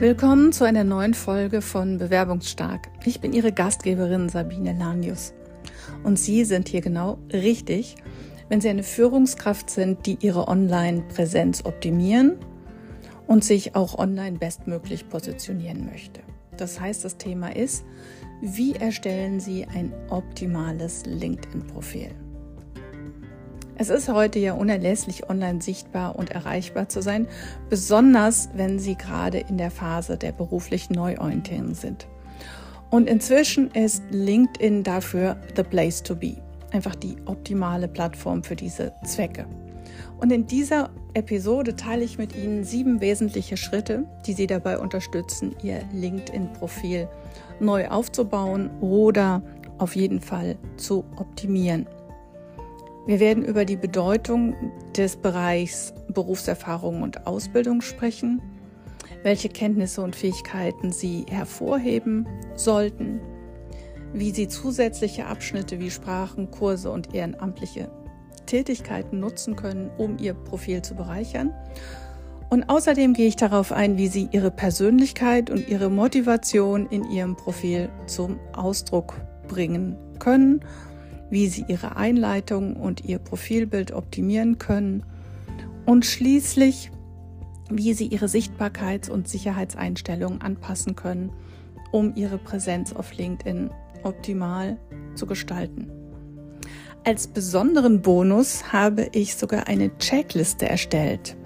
Willkommen zu einer neuen Folge von Bewerbungsstark. Ich bin Ihre Gastgeberin Sabine Lanius. Und Sie sind hier genau richtig, wenn Sie eine Führungskraft sind, die Ihre Online-Präsenz optimieren und sich auch online bestmöglich positionieren möchte. Das heißt, das Thema ist, wie erstellen Sie ein optimales LinkedIn-Profil? Es ist heute ja unerlässlich, online sichtbar und erreichbar zu sein, besonders wenn Sie gerade in der Phase der beruflichen Neuorientierung sind. Und inzwischen ist LinkedIn dafür the place to be. Einfach die optimale Plattform für diese Zwecke. Und in dieser Episode teile ich mit Ihnen sieben wesentliche Schritte, die Sie dabei unterstützen, Ihr LinkedIn-Profil neu aufzubauen oder auf jeden Fall zu optimieren. Wir werden über die Bedeutung des Bereichs Berufserfahrung und Ausbildung sprechen, welche Kenntnisse und Fähigkeiten Sie hervorheben sollten, wie Sie zusätzliche Abschnitte wie Sprachen, Kurse und ehrenamtliche Tätigkeiten nutzen können, um Ihr Profil zu bereichern. Und außerdem gehe ich darauf ein, wie Sie Ihre Persönlichkeit und Ihre Motivation in Ihrem Profil zum Ausdruck bringen können wie Sie Ihre Einleitung und Ihr Profilbild optimieren können und schließlich, wie Sie Ihre Sichtbarkeits- und Sicherheitseinstellungen anpassen können, um Ihre Präsenz auf LinkedIn optimal zu gestalten. Als besonderen Bonus habe ich sogar eine Checkliste erstellt,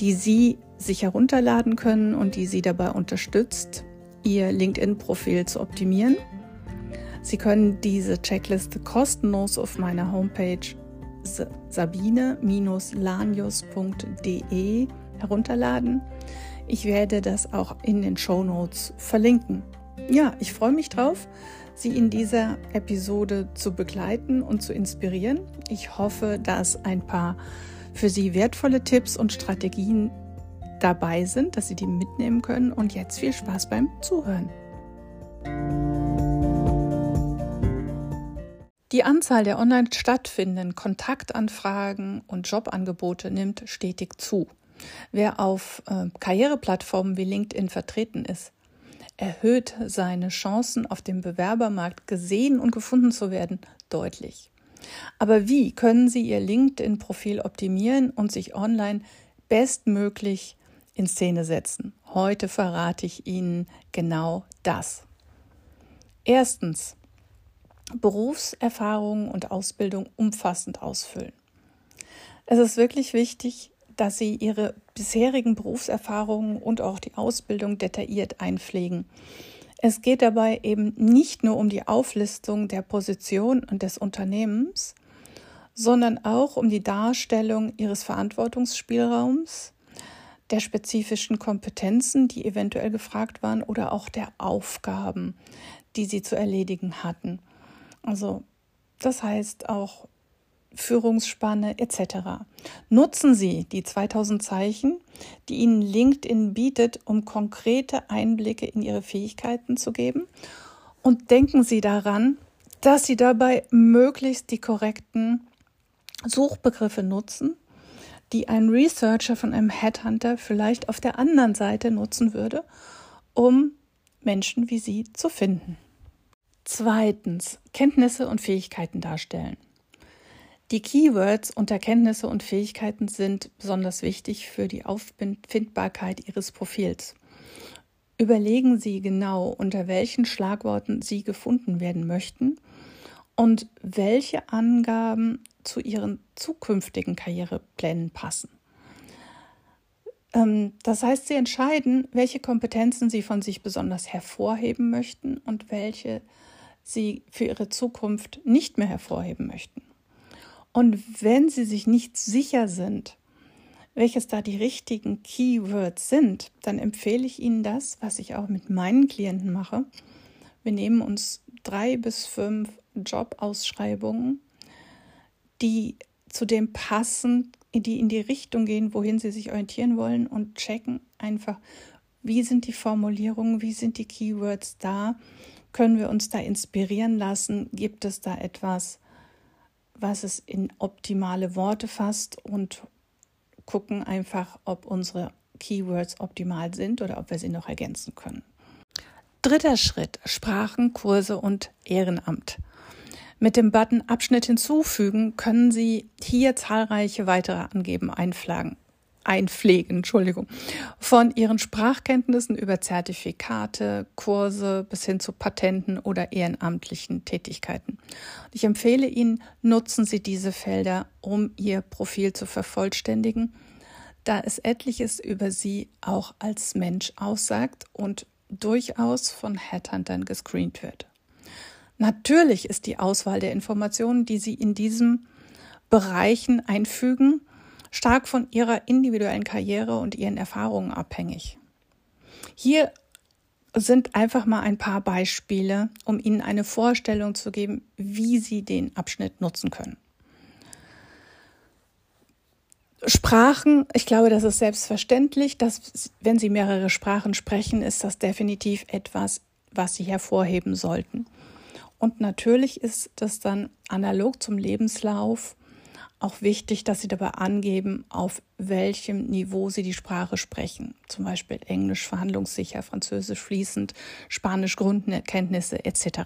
die Sie sich herunterladen können und die Sie dabei unterstützt, Ihr LinkedIn-Profil zu optimieren Sie können diese Checkliste kostenlos auf meiner Homepage sabine-lanius.de herunterladen. Ich werde das auch in den Show Notes verlinken. Ja, ich freue mich drauf, Sie in dieser Episode zu begleiten und zu inspirieren. Ich hoffe, dass ein paar für Sie wertvolle Tipps und Strategien dabei sind, dass Sie die mitnehmen können. Und jetzt viel Spaß beim Zuhören. Die Anzahl der online stattfindenden Kontaktanfragen und Jobangebote nimmt stetig zu. Wer auf äh, Karriereplattformen wie LinkedIn vertreten ist, erhöht seine Chancen, auf dem Bewerbermarkt gesehen und gefunden zu werden, deutlich. Aber wie können Sie Ihr LinkedIn-Profil optimieren und sich online bestmöglich in Szene setzen? Heute verrate ich Ihnen genau das. Erstens, Berufserfahrung und Ausbildung umfassend ausfüllen. Es ist wirklich wichtig, dass Sie Ihre bisherigen Berufserfahrungen und auch die Ausbildung detailliert einpflegen. Es geht dabei eben nicht nur um die Auflistung der Position und des Unternehmens, sondern auch um die Darstellung Ihres Verantwortungsspielraums, der spezifischen Kompetenzen, die eventuell gefragt waren, oder auch der Aufgaben, die Sie zu erledigen hatten. Also das heißt auch Führungsspanne etc. Nutzen Sie die 2000 Zeichen, die Ihnen LinkedIn bietet, um konkrete Einblicke in Ihre Fähigkeiten zu geben. Und denken Sie daran, dass Sie dabei möglichst die korrekten Suchbegriffe nutzen, die ein Researcher von einem Headhunter vielleicht auf der anderen Seite nutzen würde, um Menschen wie Sie zu finden. Zweitens, Kenntnisse und Fähigkeiten darstellen. Die Keywords unter Kenntnisse und Fähigkeiten sind besonders wichtig für die Auffindbarkeit Ihres Profils. Überlegen Sie genau, unter welchen Schlagworten Sie gefunden werden möchten und welche Angaben zu Ihren zukünftigen Karriereplänen passen. Ähm, das heißt, Sie entscheiden, welche Kompetenzen Sie von sich besonders hervorheben möchten und welche sie für ihre Zukunft nicht mehr hervorheben möchten. Und wenn sie sich nicht sicher sind, welches da die richtigen Keywords sind, dann empfehle ich Ihnen das, was ich auch mit meinen Klienten mache. Wir nehmen uns drei bis fünf Jobausschreibungen, die zu dem passen, die in die Richtung gehen, wohin sie sich orientieren wollen und checken einfach, wie sind die Formulierungen, wie sind die Keywords da können wir uns da inspirieren lassen? Gibt es da etwas, was es in optimale Worte fasst und gucken einfach, ob unsere Keywords optimal sind oder ob wir sie noch ergänzen können. Dritter Schritt, Sprachen, Kurse und Ehrenamt. Mit dem Button Abschnitt hinzufügen können Sie hier zahlreiche weitere Angeben einflagen, einpflegen, Entschuldigung. Von Ihren Sprachkenntnissen über Zertifikate, Kurse bis hin zu Patenten oder ehrenamtlichen Tätigkeiten. Ich empfehle Ihnen, nutzen Sie diese Felder, um Ihr Profil zu vervollständigen, da es etliches über Sie auch als Mensch aussagt und durchaus von Headhuntern gescreent wird. Natürlich ist die Auswahl der Informationen, die Sie in diesen Bereichen einfügen, stark von Ihrer individuellen Karriere und Ihren Erfahrungen abhängig. Hier sind einfach mal ein paar Beispiele, um Ihnen eine Vorstellung zu geben, wie Sie den Abschnitt nutzen können. Sprachen, ich glaube, das ist selbstverständlich, dass wenn Sie mehrere Sprachen sprechen, ist das definitiv etwas, was Sie hervorheben sollten. Und natürlich ist das dann analog zum Lebenslauf auch wichtig, dass Sie dabei angeben, auf welchem Niveau Sie die Sprache sprechen. Zum Beispiel Englisch verhandlungssicher, Französisch fließend, Spanisch Grundkenntnisse etc.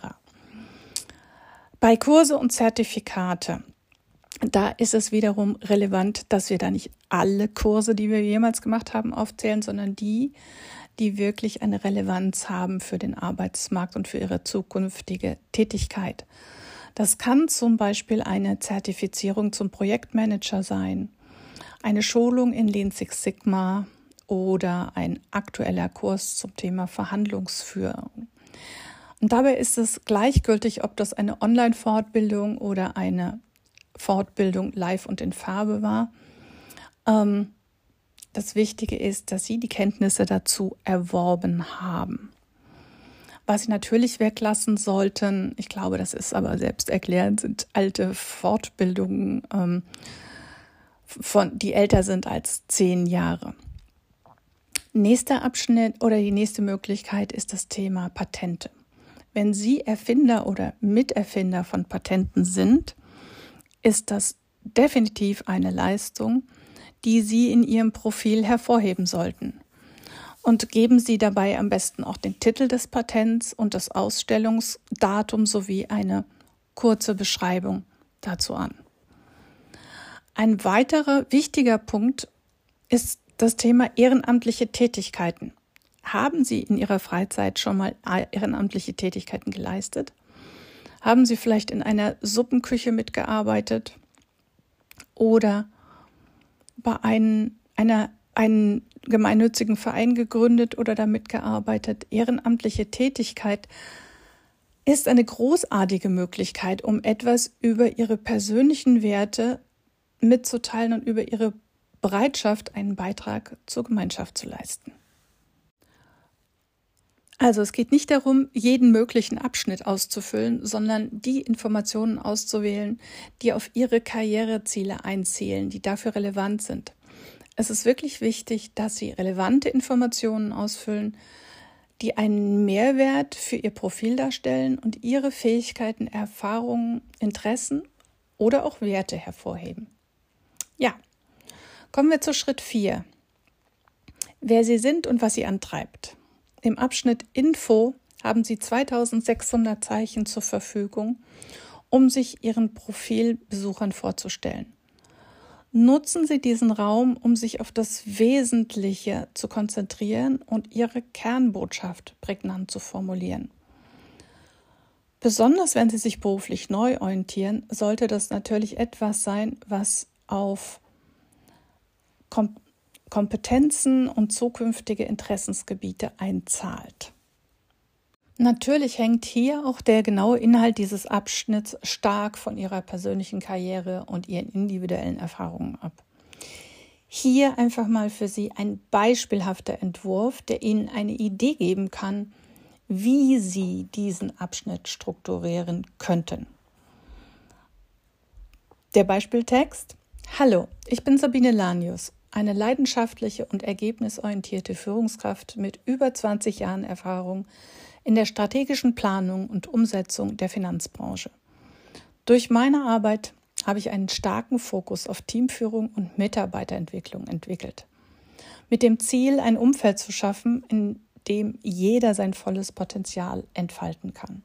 Bei Kurse und Zertifikate, da ist es wiederum relevant, dass wir da nicht alle Kurse, die wir jemals gemacht haben, aufzählen, sondern die, die wirklich eine Relevanz haben für den Arbeitsmarkt und für ihre zukünftige Tätigkeit. Das kann zum Beispiel eine Zertifizierung zum Projektmanager sein, eine Schulung in Lean Six Sigma oder ein aktueller Kurs zum Thema Verhandlungsführung. Und dabei ist es gleichgültig, ob das eine Online-Fortbildung oder eine Fortbildung live und in Farbe war. Ähm, das Wichtige ist, dass Sie die Kenntnisse dazu erworben haben. Was Sie natürlich weglassen sollten, ich glaube, das ist aber selbsterklärend, sind alte Fortbildungen, ähm, von, die älter sind als zehn Jahre. Nächster Abschnitt oder die nächste Möglichkeit ist das Thema Patente. Wenn Sie Erfinder oder Miterfinder von Patenten sind, ist das definitiv eine Leistung, die Sie in Ihrem Profil hervorheben sollten. Und geben Sie dabei am besten auch den Titel des Patents und das Ausstellungsdatum sowie eine kurze Beschreibung dazu an. Ein weiterer wichtiger Punkt ist das Thema ehrenamtliche Tätigkeiten. Haben Sie in Ihrer Freizeit schon mal ehrenamtliche Tätigkeiten geleistet? Haben Sie vielleicht in einer Suppenküche mitgearbeitet? Oder bei ein, einer, einen gemeinnützigen Verein gegründet oder damit gearbeitet. Ehrenamtliche Tätigkeit ist eine großartige Möglichkeit, um etwas über ihre persönlichen Werte mitzuteilen und über ihre Bereitschaft, einen Beitrag zur Gemeinschaft zu leisten. Also es geht nicht darum, jeden möglichen Abschnitt auszufüllen, sondern die Informationen auszuwählen, die auf Ihre Karriereziele einzählen, die dafür relevant sind. Es ist wirklich wichtig, dass Sie relevante Informationen ausfüllen, die einen Mehrwert für Ihr Profil darstellen und Ihre Fähigkeiten, Erfahrungen, Interessen oder auch Werte hervorheben. Ja, kommen wir zu Schritt 4. Wer Sie sind und was Sie antreibt. Im Abschnitt Info haben Sie 2600 Zeichen zur Verfügung, um sich Ihren Profilbesuchern vorzustellen. Nutzen Sie diesen Raum, um sich auf das Wesentliche zu konzentrieren und Ihre Kernbotschaft prägnant zu formulieren. Besonders wenn Sie sich beruflich neu orientieren, sollte das natürlich etwas sein, was auf Kompetenzen und zukünftige Interessensgebiete einzahlt. Natürlich hängt hier auch der genaue Inhalt dieses Abschnitts stark von Ihrer persönlichen Karriere und Ihren individuellen Erfahrungen ab. Hier einfach mal für Sie ein beispielhafter Entwurf, der Ihnen eine Idee geben kann, wie Sie diesen Abschnitt strukturieren könnten. Der Beispieltext Hallo, ich bin Sabine Lanius eine leidenschaftliche und ergebnisorientierte Führungskraft mit über 20 Jahren Erfahrung in der strategischen Planung und Umsetzung der Finanzbranche. Durch meine Arbeit habe ich einen starken Fokus auf Teamführung und Mitarbeiterentwicklung entwickelt. mit dem Ziel, ein Umfeld zu schaffen, in dem jeder sein volles Potenzial entfalten kann.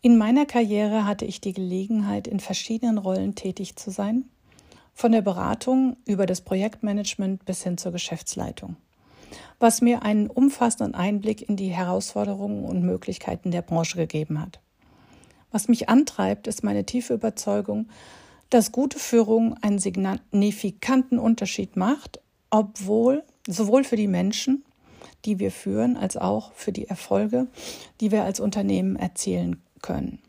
In meiner Karriere hatte ich die Gelegenheit, in verschiedenen Rollen tätig zu sein, von der Beratung über das Projektmanagement bis hin zur Geschäftsleitung, was mir einen umfassenden Einblick in die Herausforderungen und Möglichkeiten der Branche gegeben hat. Was mich antreibt, ist meine tiefe Überzeugung, dass gute Führung einen signifikanten Unterschied macht, obwohl sowohl für die Menschen, die wir führen, als auch für die Erfolge, die wir als Unternehmen erzielen können.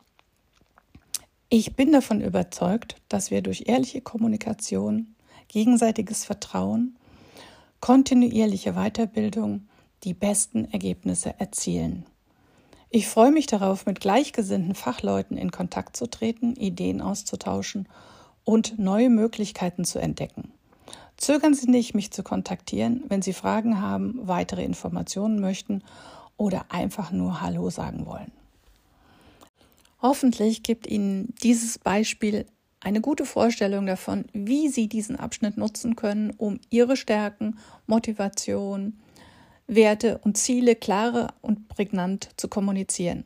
Ich bin davon überzeugt, dass wir durch ehrliche Kommunikation, gegenseitiges Vertrauen, kontinuierliche Weiterbildung die besten Ergebnisse erzielen. Ich freue mich darauf, mit gleichgesinnten Fachleuten in Kontakt zu treten, Ideen auszutauschen und neue Möglichkeiten zu entdecken. Zögern Sie nicht, mich zu kontaktieren, wenn Sie Fragen haben, weitere Informationen möchten oder einfach nur Hallo sagen wollen. Hoffentlich gibt Ihnen dieses Beispiel eine gute Vorstellung davon, wie Sie diesen Abschnitt nutzen können, um Ihre Stärken, Motivation, Werte und Ziele klar und prägnant zu kommunizieren.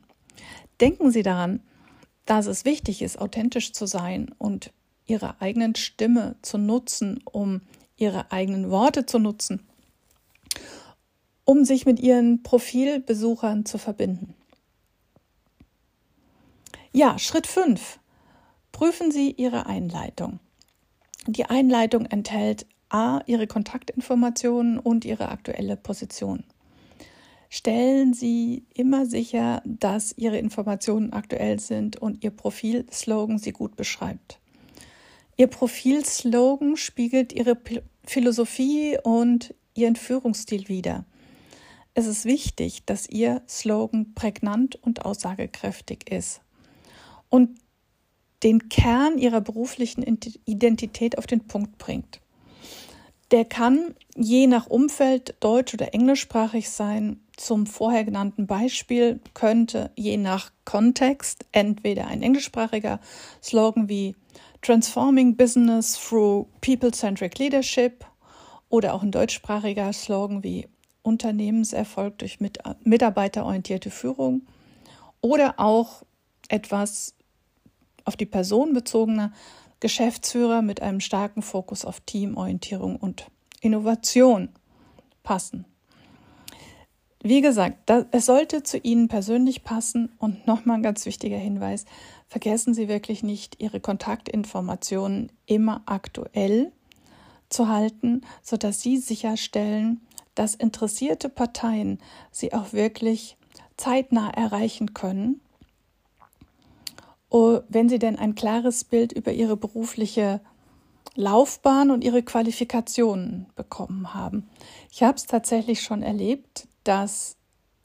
Denken Sie daran, dass es wichtig ist, authentisch zu sein und Ihre eigenen Stimme zu nutzen, um Ihre eigenen Worte zu nutzen, um sich mit Ihren Profilbesuchern zu verbinden. Ja, Schritt 5. Prüfen Sie Ihre Einleitung. Die Einleitung enthält A, Ihre Kontaktinformationen und Ihre aktuelle Position. Stellen Sie immer sicher, dass Ihre Informationen aktuell sind und Ihr Profilslogan sie gut beschreibt. Ihr Profilslogan spiegelt Ihre Philosophie und Ihren Führungsstil wider. Es ist wichtig, dass Ihr Slogan prägnant und aussagekräftig ist und den Kern Ihrer beruflichen Identität auf den Punkt bringt. Der kann je nach Umfeld deutsch- oder englischsprachig sein. Zum vorher genannten Beispiel könnte je nach Kontext entweder ein englischsprachiger Slogan wie Transforming Business through People-Centric Leadership oder auch ein deutschsprachiger Slogan wie Unternehmenserfolg durch mitarbeiterorientierte Führung oder auch etwas auf die Person bezogener Geschäftsführer mit einem starken Fokus auf Teamorientierung und Innovation passen. Wie gesagt, es sollte zu Ihnen persönlich passen. Und nochmal ein ganz wichtiger Hinweis, vergessen Sie wirklich nicht, Ihre Kontaktinformationen immer aktuell zu halten, sodass Sie sicherstellen, dass interessierte Parteien Sie auch wirklich zeitnah erreichen können wenn Sie denn ein klares Bild über Ihre berufliche Laufbahn und Ihre Qualifikationen bekommen haben. Ich habe es tatsächlich schon erlebt, dass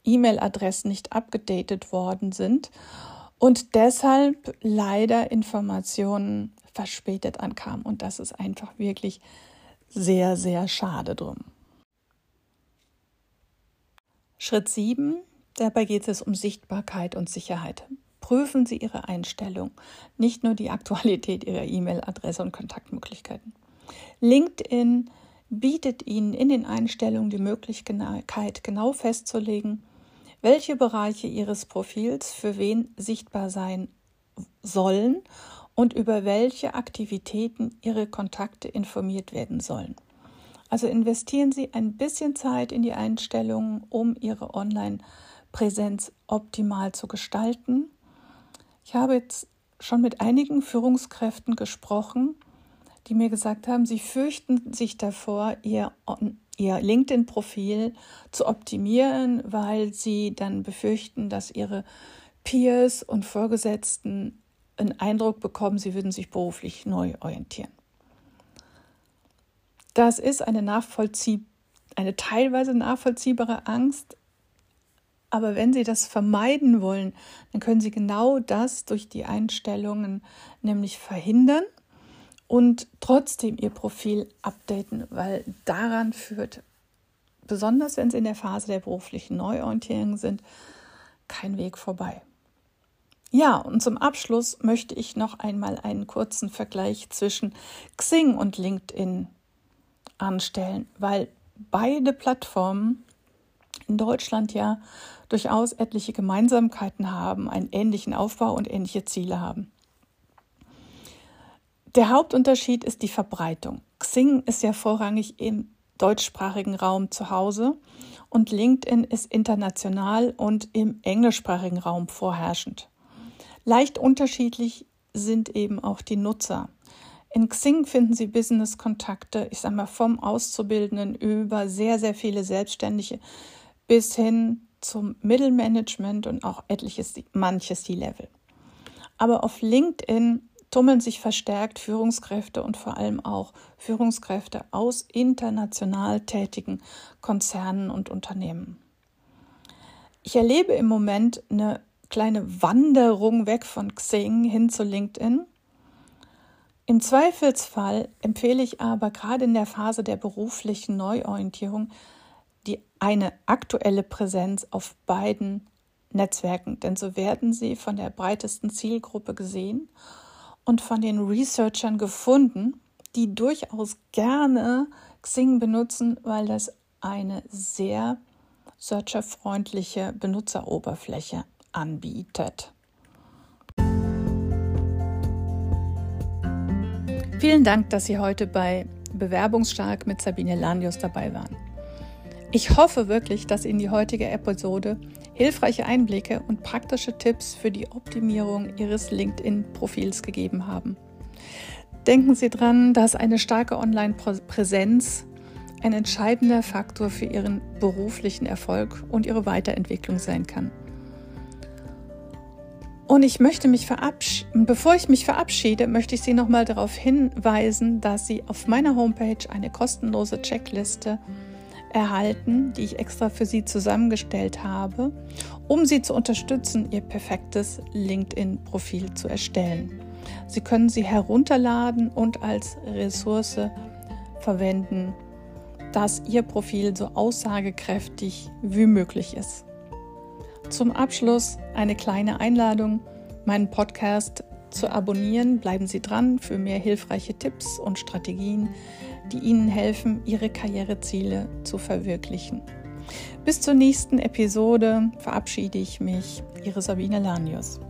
E-Mail-Adressen nicht abgedatet worden sind und deshalb leider Informationen verspätet ankamen. Und das ist einfach wirklich sehr, sehr schade drum. Schritt 7, dabei geht es um Sichtbarkeit und Sicherheit. Prüfen Sie Ihre Einstellung, nicht nur die Aktualität Ihrer E-Mail-Adresse und Kontaktmöglichkeiten. LinkedIn bietet Ihnen in den Einstellungen die Möglichkeit, genau festzulegen, welche Bereiche Ihres Profils für wen sichtbar sein sollen und über welche Aktivitäten Ihre Kontakte informiert werden sollen. Also investieren Sie ein bisschen Zeit in die Einstellungen, um Ihre Online-Präsenz optimal zu gestalten ich habe jetzt schon mit einigen Führungskräften gesprochen, die mir gesagt haben, sie fürchten sich davor, ihr, ihr LinkedIn-Profil zu optimieren, weil sie dann befürchten, dass ihre Peers und Vorgesetzten einen Eindruck bekommen, sie würden sich beruflich neu orientieren. Das ist eine, nachvollzieh eine teilweise nachvollziehbare Angst, aber wenn Sie das vermeiden wollen, dann können Sie genau das durch die Einstellungen nämlich verhindern und trotzdem Ihr Profil updaten, weil daran führt, besonders wenn Sie in der Phase der beruflichen Neuorientierung sind, kein Weg vorbei. Ja, und zum Abschluss möchte ich noch einmal einen kurzen Vergleich zwischen Xing und LinkedIn anstellen, weil beide Plattformen in Deutschland ja durchaus etliche Gemeinsamkeiten haben, einen ähnlichen Aufbau und ähnliche Ziele haben. Der Hauptunterschied ist die Verbreitung. Xing ist ja vorrangig im deutschsprachigen Raum zu Hause und LinkedIn ist international und im englischsprachigen Raum vorherrschend. Leicht unterschiedlich sind eben auch die Nutzer. In Xing finden Sie Business-Kontakte, ich sage mal vom Auszubildenden über sehr, sehr viele Selbstständige bis hin zum Mittelmanagement und auch etliches, manches C-Level. Aber auf LinkedIn tummeln sich verstärkt Führungskräfte und vor allem auch Führungskräfte aus international tätigen Konzernen und Unternehmen. Ich erlebe im Moment eine kleine Wanderung weg von Xing hin zu LinkedIn im Zweifelsfall empfehle ich aber gerade in der Phase der beruflichen Neuorientierung die eine aktuelle Präsenz auf beiden Netzwerken, denn so werden sie von der breitesten Zielgruppe gesehen und von den Researchern gefunden, die durchaus gerne Xing benutzen, weil das eine sehr searcherfreundliche Benutzeroberfläche anbietet. Vielen Dank, dass Sie heute bei Bewerbungsstark mit Sabine Lanius dabei waren. Ich hoffe wirklich, dass Ihnen die heutige Episode hilfreiche Einblicke und praktische Tipps für die Optimierung Ihres LinkedIn-Profils gegeben haben. Denken Sie dran, dass eine starke Online-Präsenz ein entscheidender Faktor für Ihren beruflichen Erfolg und Ihre Weiterentwicklung sein kann. Und ich möchte mich verabschieden, bevor ich mich verabschiede, möchte ich Sie nochmal darauf hinweisen, dass Sie auf meiner Homepage eine kostenlose Checkliste erhalten, die ich extra für Sie zusammengestellt habe, um Sie zu unterstützen, Ihr perfektes LinkedIn-Profil zu erstellen. Sie können sie herunterladen und als Ressource verwenden, dass Ihr Profil so aussagekräftig wie möglich ist. Zum Abschluss eine kleine Einladung, meinen Podcast zu abonnieren. Bleiben Sie dran für mehr hilfreiche Tipps und Strategien, die Ihnen helfen, Ihre Karriereziele zu verwirklichen. Bis zur nächsten Episode verabschiede ich mich, Ihre Sabine Lanius.